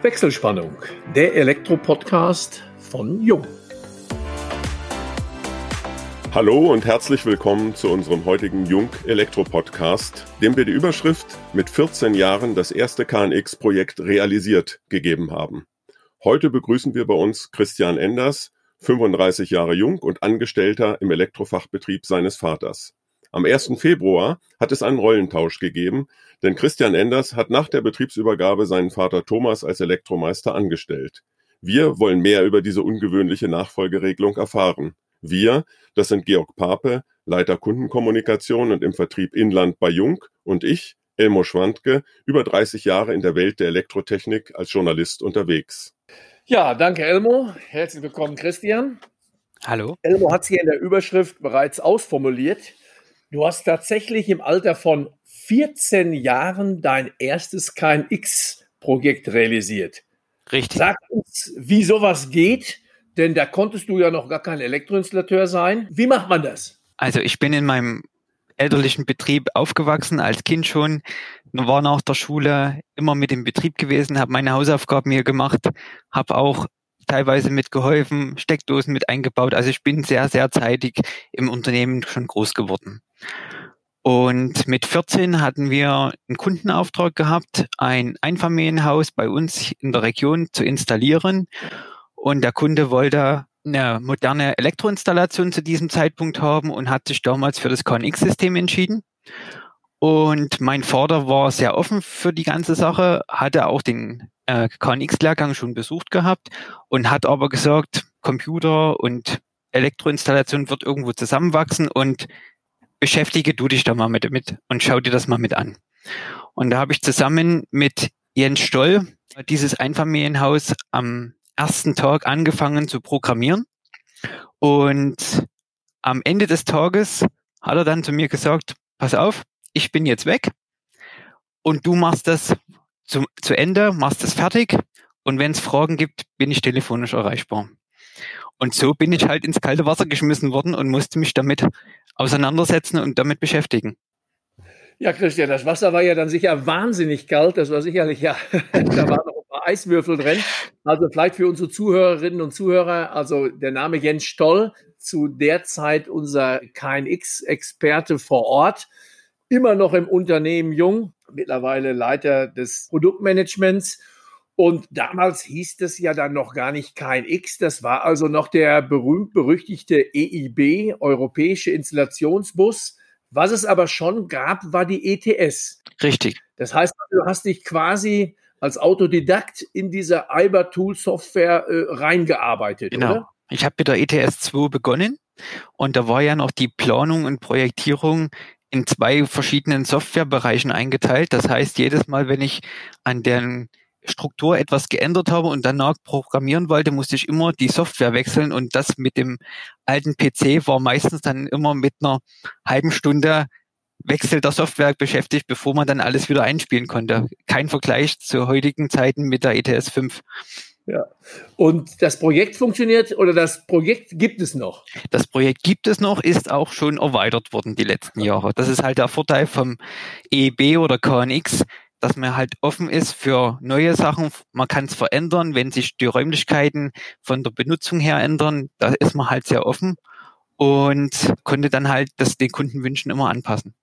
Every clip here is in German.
Wechselspannung, der Elektro-Podcast von Jung. Hallo und herzlich willkommen zu unserem heutigen Jung Elektro Podcast, dem wir die Überschrift mit 14 Jahren das erste KNX-Projekt realisiert gegeben haben. Heute begrüßen wir bei uns Christian Enders, 35 Jahre jung und Angestellter im Elektrofachbetrieb seines Vaters. Am 1. Februar hat es einen Rollentausch gegeben, denn Christian Enders hat nach der Betriebsübergabe seinen Vater Thomas als Elektromeister angestellt. Wir wollen mehr über diese ungewöhnliche Nachfolgeregelung erfahren. Wir, das sind Georg Pape, Leiter Kundenkommunikation und im Vertrieb Inland bei Jung und ich, Elmo Schwandke, über 30 Jahre in der Welt der Elektrotechnik als Journalist unterwegs. Ja, danke Elmo. Herzlich willkommen Christian. Hallo. Elmo hat es hier in der Überschrift bereits ausformuliert. Du hast tatsächlich im Alter von 14 Jahren dein erstes KNX-Projekt realisiert. Richtig. Sag uns, wie sowas geht, denn da konntest du ja noch gar kein Elektroinstallateur sein. Wie macht man das? Also ich bin in meinem elterlichen Betrieb aufgewachsen, als Kind schon, war nach der Schule immer mit im Betrieb gewesen, habe meine Hausaufgaben hier gemacht, habe auch teilweise mitgeholfen, Steckdosen mit eingebaut. Also ich bin sehr, sehr zeitig im Unternehmen schon groß geworden. Und mit 14 hatten wir einen Kundenauftrag gehabt, ein Einfamilienhaus bei uns in der Region zu installieren. Und der Kunde wollte eine moderne Elektroinstallation zu diesem Zeitpunkt haben und hat sich damals für das KNX-System entschieden. Und mein Vater war sehr offen für die ganze Sache, hatte auch den äh, KNX-Lehrgang schon besucht gehabt und hat aber gesagt, Computer und Elektroinstallation wird irgendwo zusammenwachsen und beschäftige du dich da mal mit, mit und schau dir das mal mit an. Und da habe ich zusammen mit Jens Stoll dieses Einfamilienhaus am ersten Tag angefangen zu programmieren. Und am Ende des Tages hat er dann zu mir gesagt, pass auf, ich bin jetzt weg und du machst das zu, zu Ende, machst das fertig und wenn es Fragen gibt, bin ich telefonisch erreichbar. Und so bin ich halt ins kalte Wasser geschmissen worden und musste mich damit auseinandersetzen und damit beschäftigen. Ja, Christian, das Wasser war ja dann sicher wahnsinnig kalt. Das war sicherlich ja, da waren noch ein paar Eiswürfel drin. Also vielleicht für unsere Zuhörerinnen und Zuhörer, also der Name Jens Stoll, zu der Zeit unser KNX-Experte vor Ort, immer noch im Unternehmen jung, mittlerweile Leiter des Produktmanagements und damals hieß es ja dann noch gar nicht KNX. Das war also noch der berühmt-berüchtigte EIB, Europäische Installationsbus. Was es aber schon gab, war die ETS. Richtig. Das heißt, du hast dich quasi als Autodidakt in diese IBA Tool Software äh, reingearbeitet, genau. oder? Ich habe mit der ETS 2 begonnen und da war ja noch die Planung und Projektierung in zwei verschiedenen Softwarebereichen eingeteilt. Das heißt, jedes Mal, wenn ich an den Struktur etwas geändert habe und danach programmieren wollte, musste ich immer die Software wechseln und das mit dem alten PC war meistens dann immer mit einer halben Stunde Wechsel der Software beschäftigt, bevor man dann alles wieder einspielen konnte. Kein Vergleich zu heutigen Zeiten mit der ETS 5. Ja. Und das Projekt funktioniert oder das Projekt gibt es noch? Das Projekt gibt es noch, ist auch schon erweitert worden die letzten Jahre. Das ist halt der Vorteil vom EEB oder KNX dass man halt offen ist für neue Sachen. Man kann es verändern, wenn sich die Räumlichkeiten von der Benutzung her ändern. Da ist man halt sehr offen und konnte dann halt das den Kundenwünschen immer anpassen.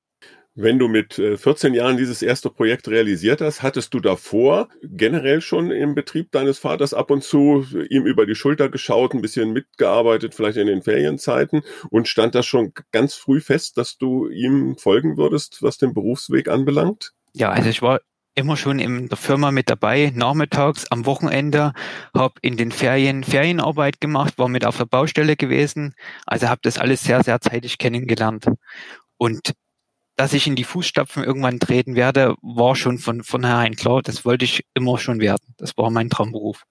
Wenn du mit 14 äh, Jahren dieses erste Projekt realisiert hast, hattest du davor generell schon im Betrieb deines Vaters ab und zu ihm über die Schulter geschaut, ein bisschen mitgearbeitet, vielleicht in den Ferienzeiten und stand das schon ganz früh fest, dass du ihm folgen würdest, was den Berufsweg anbelangt? Ja, also ich war immer schon in der Firma mit dabei, nachmittags, am Wochenende, habe in den Ferien Ferienarbeit gemacht, war mit auf der Baustelle gewesen, also habe das alles sehr, sehr zeitig kennengelernt. Und dass ich in die Fußstapfen irgendwann treten werde, war schon von vornherein klar, das wollte ich immer schon werden. Das war mein Traumberuf.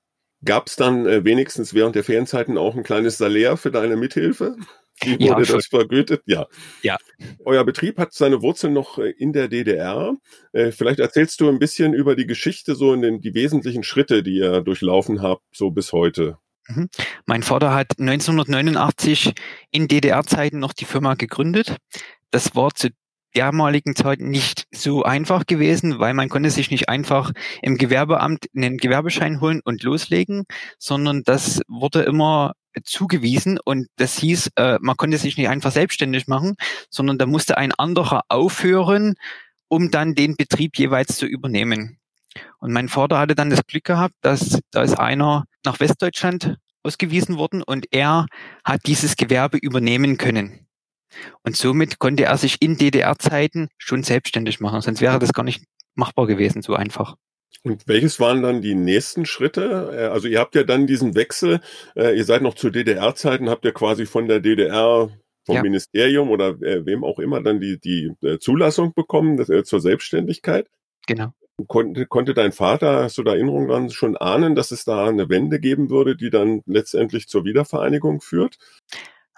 Gab es dann äh, wenigstens während der Ferienzeiten auch ein kleines Salär für deine Mithilfe? Wie wurde ja, das vergütet? Ja. Ja. Euer Betrieb hat seine Wurzeln noch äh, in der DDR. Äh, vielleicht erzählst du ein bisschen über die Geschichte, so in den, die wesentlichen Schritte, die ihr durchlaufen habt, so bis heute. Mhm. Mein Vater hat 1989 in DDR-Zeiten noch die Firma gegründet. Das war zu damaligen Zeit nicht so einfach gewesen, weil man konnte sich nicht einfach im Gewerbeamt einen Gewerbeschein holen und loslegen, sondern das wurde immer zugewiesen und das hieß, äh, man konnte sich nicht einfach selbstständig machen, sondern da musste ein anderer aufhören, um dann den Betrieb jeweils zu übernehmen. Und mein Vater hatte dann das Glück gehabt, dass da ist einer nach Westdeutschland ausgewiesen worden und er hat dieses Gewerbe übernehmen können. Und somit konnte er sich in DDR-Zeiten schon selbstständig machen, sonst wäre das gar nicht machbar gewesen, so einfach. Und welches waren dann die nächsten Schritte? Äh, also ihr habt ja dann diesen Wechsel, äh, ihr seid noch zu DDR-Zeiten, habt ihr quasi von der DDR vom ja. Ministerium oder äh, wem auch immer dann die, die Zulassung bekommen zur Selbstständigkeit. Genau. Konnte, konnte dein Vater, hast du da Erinnerungen dran, schon ahnen, dass es da eine Wende geben würde, die dann letztendlich zur Wiedervereinigung führt?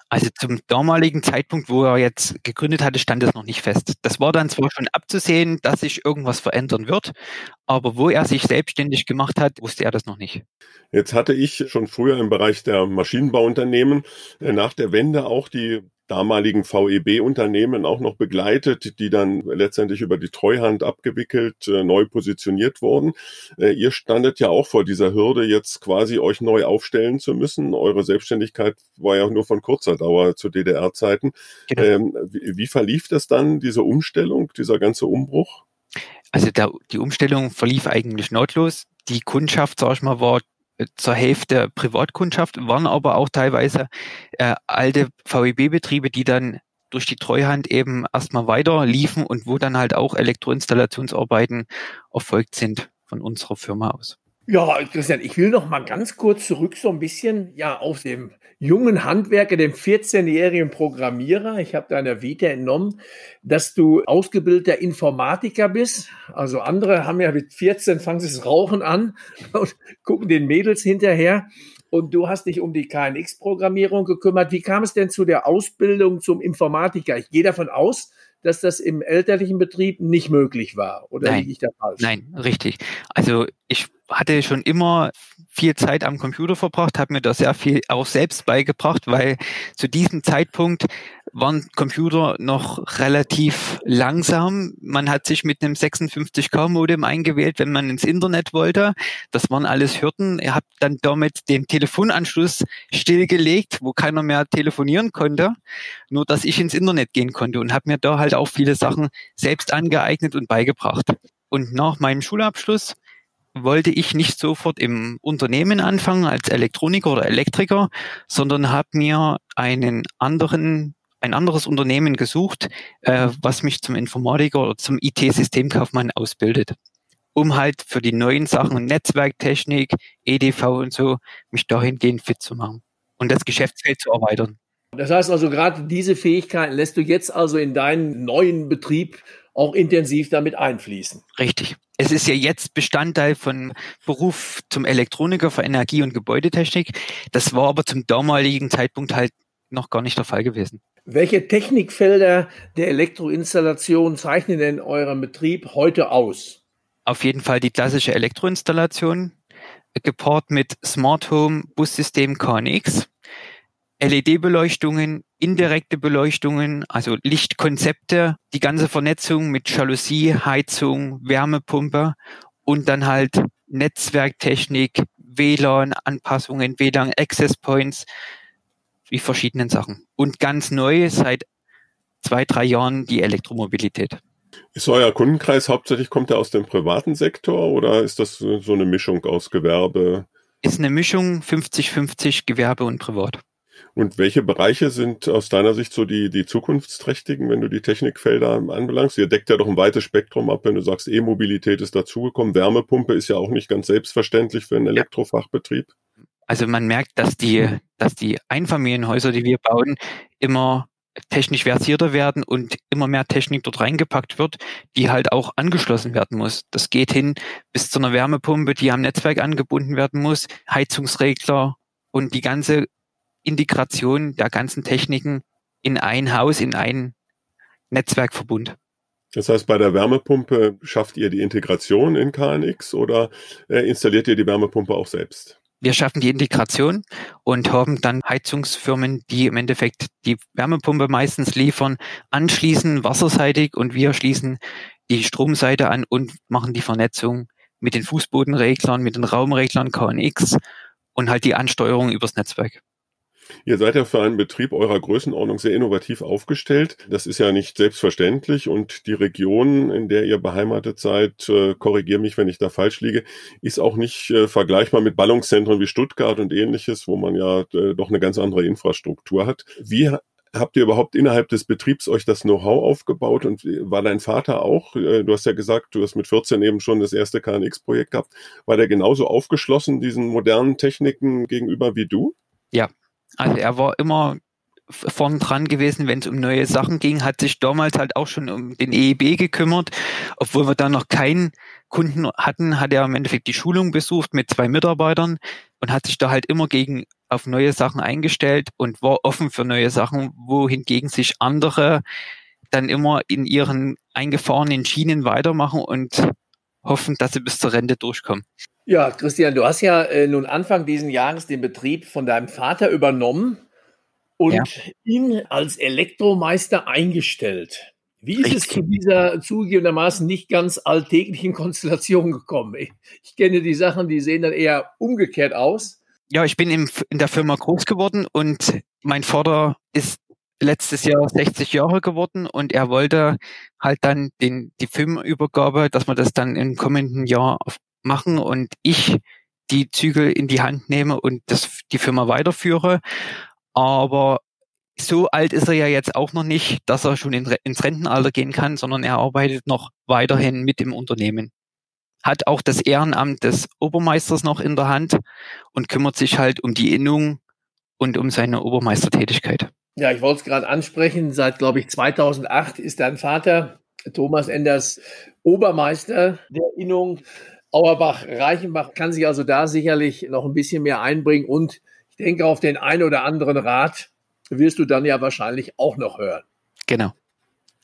Also zum damaligen Zeitpunkt, wo er jetzt gegründet hatte, stand es noch nicht fest. Das war dann zwar schon abzusehen, dass sich irgendwas verändern wird, aber wo er sich selbstständig gemacht hat, wusste er das noch nicht. Jetzt hatte ich schon früher im Bereich der Maschinenbauunternehmen äh, nach der Wende auch die damaligen VEB-Unternehmen auch noch begleitet, die dann letztendlich über die Treuhand abgewickelt, äh, neu positioniert wurden. Äh, ihr standet ja auch vor dieser Hürde, jetzt quasi euch neu aufstellen zu müssen. Eure Selbstständigkeit war ja nur von kurzer Dauer zu DDR-Zeiten. Genau. Ähm, wie, wie verlief das dann, diese Umstellung, dieser ganze Umbruch? Also der, die Umstellung verlief eigentlich nahtlos. Die Kundschaft, sag ich mal, war zur Hälfte Privatkundschaft, waren aber auch teilweise äh, alte VEB-Betriebe, die dann durch die Treuhand eben erstmal weiter liefen und wo dann halt auch Elektroinstallationsarbeiten erfolgt sind von unserer Firma aus. Ja, Christian, ich will noch mal ganz kurz zurück so ein bisschen ja auf dem jungen Handwerker, dem 14-jährigen Programmierer. Ich habe deiner Vita entnommen, dass du ausgebildeter Informatiker bist. Also andere haben ja mit 14 fangen sie das Rauchen an und gucken den Mädels hinterher. Und du hast dich um die KNX-Programmierung gekümmert. Wie kam es denn zu der Ausbildung zum Informatiker? Ich gehe davon aus, dass das im elterlichen Betrieb nicht möglich war. Oder Nein. liege ich da falsch? Nein, richtig. Also ich hatte schon immer viel Zeit am Computer verbracht, habe mir da sehr viel auch selbst beigebracht, weil zu diesem Zeitpunkt waren Computer noch relativ langsam. Man hat sich mit einem 56K Modem eingewählt, wenn man ins Internet wollte. Das waren alles Hürden. Ihr habt dann damit den Telefonanschluss stillgelegt, wo keiner mehr telefonieren konnte, nur dass ich ins Internet gehen konnte und habe mir da halt auch viele Sachen selbst angeeignet und beigebracht. Und nach meinem Schulabschluss wollte ich nicht sofort im Unternehmen anfangen als Elektroniker oder Elektriker, sondern habe mir einen anderen ein anderes Unternehmen gesucht, äh, was mich zum Informatiker oder zum IT-Systemkaufmann ausbildet, um halt für die neuen Sachen Netzwerktechnik, EDV und so mich dahingehend fit zu machen und das Geschäftsfeld zu erweitern. Das heißt also, gerade diese Fähigkeiten lässt du jetzt also in deinen neuen Betrieb auch intensiv damit einfließen. Richtig. Es ist ja jetzt Bestandteil von Beruf zum Elektroniker für Energie- und Gebäudetechnik. Das war aber zum damaligen Zeitpunkt halt noch gar nicht der Fall gewesen. Welche Technikfelder der Elektroinstallation zeichnen denn euren Betrieb heute aus? Auf jeden Fall die klassische Elektroinstallation, gepaart mit Smart Home Bussystem KNX, LED-Beleuchtungen, indirekte Beleuchtungen, also Lichtkonzepte, die ganze Vernetzung mit Jalousie, Heizung, Wärmepumpe und dann halt Netzwerktechnik, WLAN-Anpassungen, WLAN-Access Points, wie verschiedenen Sachen. Und ganz neu seit zwei, drei Jahren die Elektromobilität. Ist euer Kundenkreis hauptsächlich, kommt er aus dem privaten Sektor oder ist das so eine Mischung aus Gewerbe? Ist eine Mischung 50-50 Gewerbe und Privat. Und welche Bereiche sind aus deiner Sicht so die, die zukunftsträchtigen, wenn du die Technikfelder anbelangst? Ihr deckt ja doch ein weites Spektrum ab, wenn du sagst, E-Mobilität ist dazugekommen. Wärmepumpe ist ja auch nicht ganz selbstverständlich für einen Elektrofachbetrieb. Also man merkt, dass die, dass die Einfamilienhäuser, die wir bauen, immer technisch versierter werden und immer mehr Technik dort reingepackt wird, die halt auch angeschlossen werden muss. Das geht hin bis zu einer Wärmepumpe, die am Netzwerk angebunden werden muss, Heizungsregler und die ganze Integration der ganzen Techniken in ein Haus, in ein Netzwerkverbund. Das heißt, bei der Wärmepumpe schafft ihr die Integration in KNX oder äh, installiert ihr die Wärmepumpe auch selbst? Wir schaffen die Integration und haben dann Heizungsfirmen, die im Endeffekt die Wärmepumpe meistens liefern, anschließen wasserseitig und wir schließen die Stromseite an und machen die Vernetzung mit den Fußbodenreglern, mit den Raumreglern KNX und halt die Ansteuerung übers Netzwerk. Ihr seid ja für einen Betrieb eurer Größenordnung sehr innovativ aufgestellt. Das ist ja nicht selbstverständlich und die Region, in der ihr beheimatet seid, äh, korrigiere mich, wenn ich da falsch liege, ist auch nicht äh, vergleichbar mit Ballungszentren wie Stuttgart und ähnliches, wo man ja äh, doch eine ganz andere Infrastruktur hat. Wie habt ihr überhaupt innerhalb des Betriebs euch das Know-how aufgebaut und war dein Vater auch, äh, du hast ja gesagt, du hast mit 14 eben schon das erste KNX-Projekt gehabt, war der genauso aufgeschlossen diesen modernen Techniken gegenüber wie du? Ja, also er war immer vorn dran gewesen, wenn es um neue Sachen ging, hat sich damals halt auch schon um den EEB gekümmert. Obwohl wir da noch keinen Kunden hatten, hat er im Endeffekt die Schulung besucht mit zwei Mitarbeitern und hat sich da halt immer gegen auf neue Sachen eingestellt und war offen für neue Sachen, wohingegen sich andere dann immer in ihren eingefahrenen Schienen weitermachen und hoffen, dass sie bis zur Rente durchkommen. Ja, Christian, du hast ja äh, nun Anfang diesen Jahres den Betrieb von deinem Vater übernommen und ja. ihn als Elektromeister eingestellt. Wie ist Richtig. es zu dieser zugegebenermaßen nicht ganz alltäglichen Konstellation gekommen? Ich, ich, kenne die Sachen, die sehen dann eher umgekehrt aus. Ja, ich bin im, in der Firma groß geworden und mein Vater ist letztes Jahr 60 Jahre geworden und er wollte halt dann den, die Firmenübergabe, dass wir das dann im kommenden Jahr machen und ich die Zügel in die Hand nehme und das, die Firma weiterführe. Aber so alt ist er ja jetzt auch noch nicht, dass er schon in, ins Rentenalter gehen kann, sondern er arbeitet noch weiterhin mit im Unternehmen. Hat auch das Ehrenamt des Obermeisters noch in der Hand und kümmert sich halt um die Innung und um seine Obermeistertätigkeit. Ja, ich wollte es gerade ansprechen. Seit, glaube ich, 2008 ist dein Vater, Thomas Enders, Obermeister der Innung. Auerbach, Reichenbach kann sich also da sicherlich noch ein bisschen mehr einbringen und ich denke, auf den einen oder anderen Rat wirst du dann ja wahrscheinlich auch noch hören. Genau,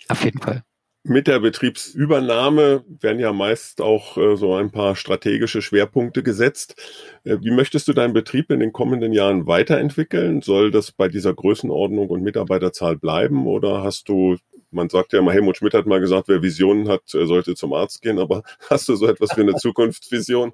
auf jeden Fall. Mit der Betriebsübernahme werden ja meist auch äh, so ein paar strategische Schwerpunkte gesetzt. Äh, wie möchtest du deinen Betrieb in den kommenden Jahren weiterentwickeln? Soll das bei dieser Größenordnung und Mitarbeiterzahl bleiben oder hast du man sagt ja immer, Helmut Schmidt hat mal gesagt, wer Visionen hat, sollte zum Arzt gehen, aber hast du so etwas wie eine Zukunftsvision?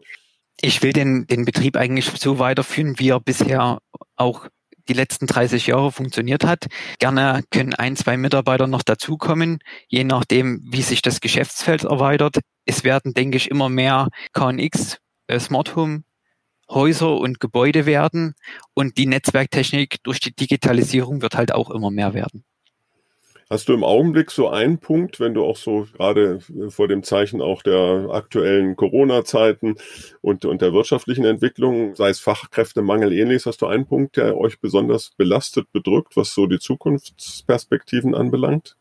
Ich will den, den Betrieb eigentlich so weiterführen, wie er bisher auch die letzten 30 Jahre funktioniert hat. Gerne können ein, zwei Mitarbeiter noch dazukommen, je nachdem, wie sich das Geschäftsfeld erweitert. Es werden, denke ich, immer mehr KNX, äh, Smart Home, Häuser und Gebäude werden und die Netzwerktechnik durch die Digitalisierung wird halt auch immer mehr werden. Hast du im Augenblick so einen Punkt, wenn du auch so gerade vor dem Zeichen auch der aktuellen Corona-Zeiten und, und der wirtschaftlichen Entwicklung, sei es Fachkräftemangel ähnliches, hast du einen Punkt, der euch besonders belastet, bedrückt, was so die Zukunftsperspektiven anbelangt?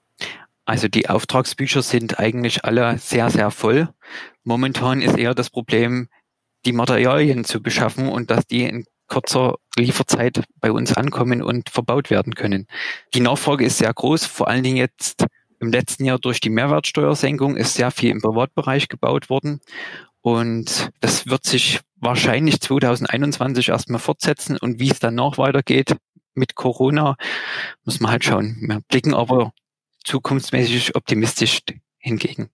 Also die Auftragsbücher sind eigentlich alle sehr, sehr voll. Momentan ist eher das Problem, die Materialien zu beschaffen und dass die in kurzer Lieferzeit bei uns ankommen und verbaut werden können. Die Nachfrage ist sehr groß, vor allen Dingen jetzt im letzten Jahr durch die Mehrwertsteuersenkung ist sehr viel im Privatbereich gebaut worden. Und das wird sich wahrscheinlich 2021 erstmal fortsetzen. Und wie es dann noch weitergeht mit Corona, muss man halt schauen. Wir blicken aber zukunftsmäßig optimistisch hingegen.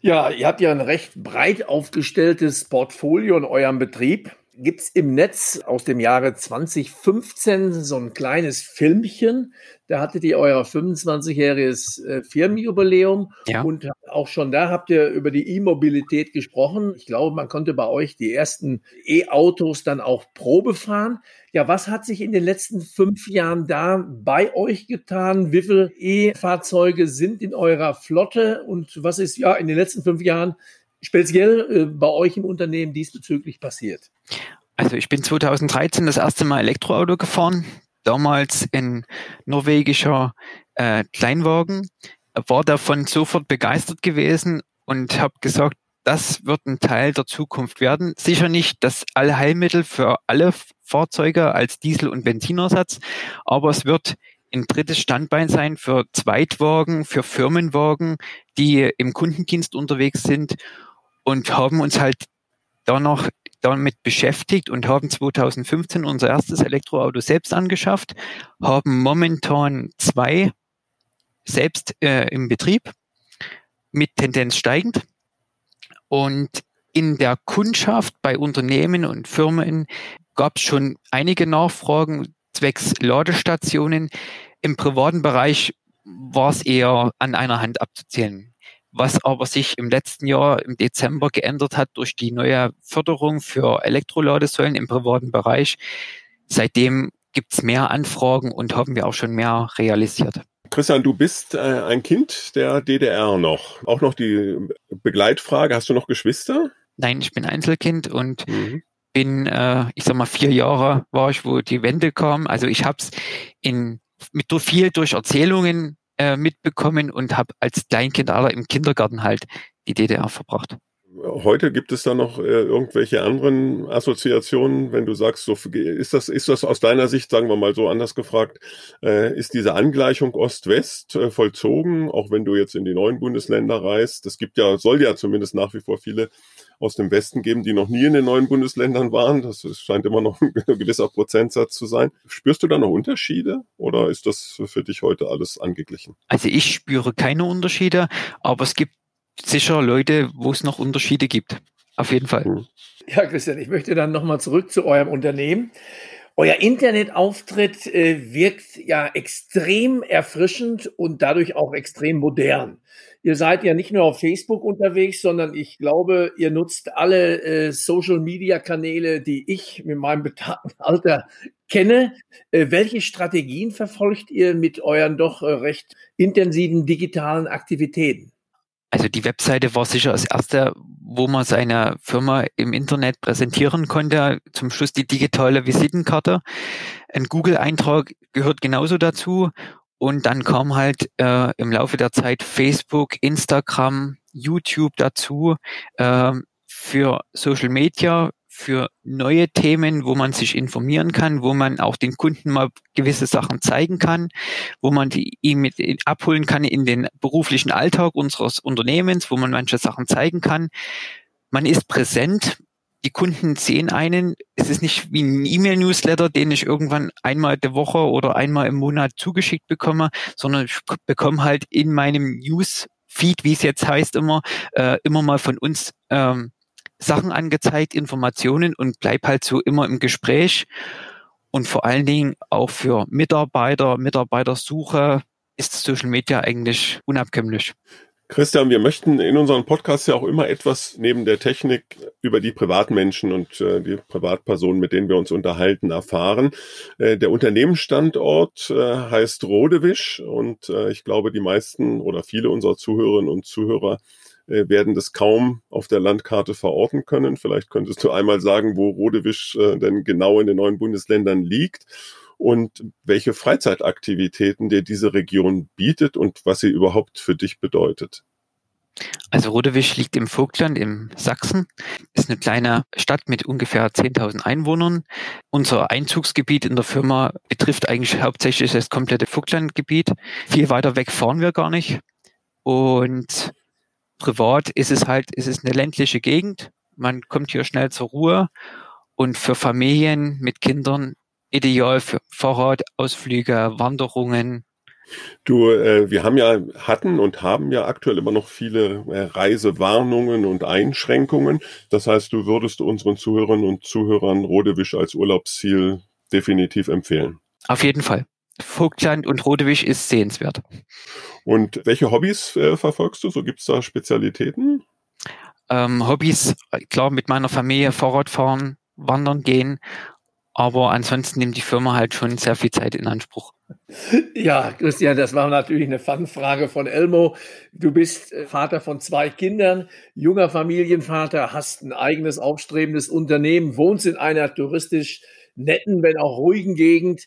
Ja, ihr habt ja ein recht breit aufgestelltes Portfolio in eurem Betrieb gibt es im Netz aus dem Jahre 2015 so ein kleines Filmchen. Da hattet ihr euer 25-jähriges äh, Firmenjubiläum ja. und auch schon da habt ihr über die E-Mobilität gesprochen. Ich glaube, man konnte bei euch die ersten E-Autos dann auch Probe fahren. Ja, was hat sich in den letzten fünf Jahren da bei euch getan? Wie viele E-Fahrzeuge sind in eurer Flotte und was ist ja in den letzten fünf Jahren speziell äh, bei euch im Unternehmen diesbezüglich passiert? Also ich bin 2013 das erste Mal Elektroauto gefahren, damals in norwegischer äh, Kleinwagen, war davon sofort begeistert gewesen und habe gesagt, das wird ein Teil der Zukunft werden. Sicher nicht das Allheilmittel für alle Fahrzeuge als Diesel- und Benzinersatz, aber es wird ein drittes Standbein sein für Zweitwagen, für Firmenwagen, die im Kundendienst unterwegs sind und haben uns halt da noch damit beschäftigt und haben 2015 unser erstes Elektroauto selbst angeschafft, haben momentan zwei selbst äh, im Betrieb mit Tendenz steigend. Und in der Kundschaft bei Unternehmen und Firmen gab es schon einige Nachfragen zwecks Ladestationen. Im privaten Bereich war es eher an einer Hand abzuzählen. Was aber sich im letzten Jahr im Dezember geändert hat durch die neue Förderung für Elektroladesäulen im privaten Bereich. Seitdem gibt es mehr Anfragen und haben wir auch schon mehr realisiert. Christian, du bist äh, ein Kind der DDR noch. Auch noch die Begleitfrage, hast du noch Geschwister? Nein, ich bin Einzelkind und mhm. bin, äh, ich sag mal, vier Jahre war ich, wo die Wende kam. Also ich habe es in mit viel durch Erzählungen äh, mitbekommen und habe als Kleinkind aller im Kindergarten halt die DDR verbracht. Heute gibt es da noch äh, irgendwelche anderen Assoziationen, wenn du sagst, so ist das ist das aus deiner Sicht, sagen wir mal so anders gefragt, äh, ist diese Angleichung Ost-West äh, vollzogen, auch wenn du jetzt in die neuen Bundesländer reist? Es gibt ja soll ja zumindest nach wie vor viele aus dem Westen geben, die noch nie in den neuen Bundesländern waren. Das scheint immer noch ein gewisser Prozentsatz zu sein. Spürst du da noch Unterschiede oder ist das für dich heute alles angeglichen? Also ich spüre keine Unterschiede, aber es gibt sicher Leute, wo es noch Unterschiede gibt. Auf jeden Fall. Hm. Ja, Christian, ich möchte dann nochmal zurück zu eurem Unternehmen. Euer Internetauftritt äh, wirkt ja extrem erfrischend und dadurch auch extrem modern. Ihr seid ja nicht nur auf Facebook unterwegs, sondern ich glaube, ihr nutzt alle äh, Social-Media-Kanäle, die ich mit meinem betagten Alter kenne. Äh, welche Strategien verfolgt ihr mit euren doch äh, recht intensiven digitalen Aktivitäten? Also die Webseite war sicher das erste, wo man seine Firma im Internet präsentieren konnte. Zum Schluss die digitale Visitenkarte. Ein Google-Eintrag gehört genauso dazu. Und dann kam halt äh, im Laufe der Zeit Facebook, Instagram, YouTube dazu äh, für Social Media, für neue Themen, wo man sich informieren kann, wo man auch den Kunden mal gewisse Sachen zeigen kann, wo man die ihm mit abholen kann in den beruflichen Alltag unseres Unternehmens, wo man manche Sachen zeigen kann. Man ist präsent. Die Kunden sehen einen. Es ist nicht wie ein E-Mail-Newsletter, den ich irgendwann einmal der Woche oder einmal im Monat zugeschickt bekomme, sondern ich bekomme halt in meinem News-Feed, wie es jetzt heißt, immer, äh, immer mal von uns ähm, Sachen angezeigt, Informationen und bleib halt so immer im Gespräch. Und vor allen Dingen auch für Mitarbeiter, Mitarbeitersuche ist Social Media eigentlich unabkömmlich. Christian, wir möchten in unserem Podcast ja auch immer etwas neben der Technik über die Privatmenschen und äh, die Privatpersonen, mit denen wir uns unterhalten, erfahren. Äh, der Unternehmensstandort äh, heißt Rodewisch und äh, ich glaube, die meisten oder viele unserer Zuhörerinnen und Zuhörer äh, werden das kaum auf der Landkarte verorten können. Vielleicht könntest du einmal sagen, wo Rodewisch äh, denn genau in den neuen Bundesländern liegt und welche Freizeitaktivitäten dir diese Region bietet und was sie überhaupt für dich bedeutet. Also Rodewisch liegt im Vogtland im Sachsen, ist eine kleine Stadt mit ungefähr 10.000 Einwohnern. Unser Einzugsgebiet in der Firma betrifft eigentlich hauptsächlich das komplette Vogtlandgebiet. Viel weiter weg fahren wir gar nicht. Und privat ist es halt, ist es eine ländliche Gegend. Man kommt hier schnell zur Ruhe und für Familien mit Kindern ideal für Fahrradausflüge, Wanderungen. Du, äh, wir haben ja, hatten und haben ja aktuell immer noch viele äh, Reisewarnungen und Einschränkungen. Das heißt, du würdest unseren Zuhörern und Zuhörern Rodewisch als Urlaubsziel definitiv empfehlen. Auf jeden Fall. Vogtland und Rodewisch ist sehenswert. Und welche Hobbys äh, verfolgst du? So gibt es da Spezialitäten? Ähm, Hobbys, klar, mit meiner Familie Fahrrad fahren, wandern gehen, aber ansonsten nimmt die Firma halt schon sehr viel Zeit in Anspruch. Ja, Christian, das war natürlich eine Fangfrage von Elmo. Du bist äh, Vater von zwei Kindern, junger Familienvater, hast ein eigenes aufstrebendes Unternehmen, wohnst in einer touristisch netten, wenn auch ruhigen Gegend,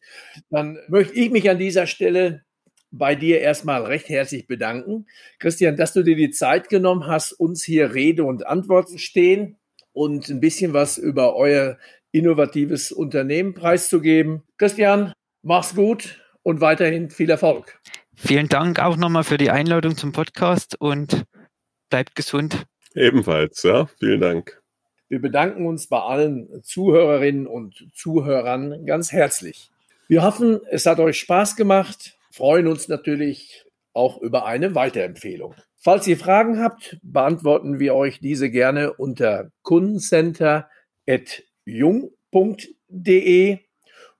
dann möchte ich mich an dieser Stelle bei dir erstmal recht herzlich bedanken. Christian, dass du dir die Zeit genommen hast, uns hier Rede und Antwort zu stehen und ein bisschen was über euer innovatives Unternehmen preiszugeben. Christian, mach's gut und weiterhin viel Erfolg. Vielen Dank auch nochmal für die Einladung zum Podcast und bleibt gesund. Ebenfalls, ja. Vielen Dank. Wir bedanken uns bei allen Zuhörerinnen und Zuhörern ganz herzlich. Wir hoffen, es hat euch Spaß gemacht, freuen uns natürlich auch über eine Weiterempfehlung. Falls ihr Fragen habt, beantworten wir euch diese gerne unter kundencenter.jung.de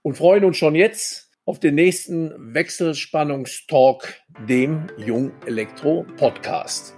und freuen uns schon jetzt auf den nächsten Wechselspannungstalk, dem Jung Elektro Podcast.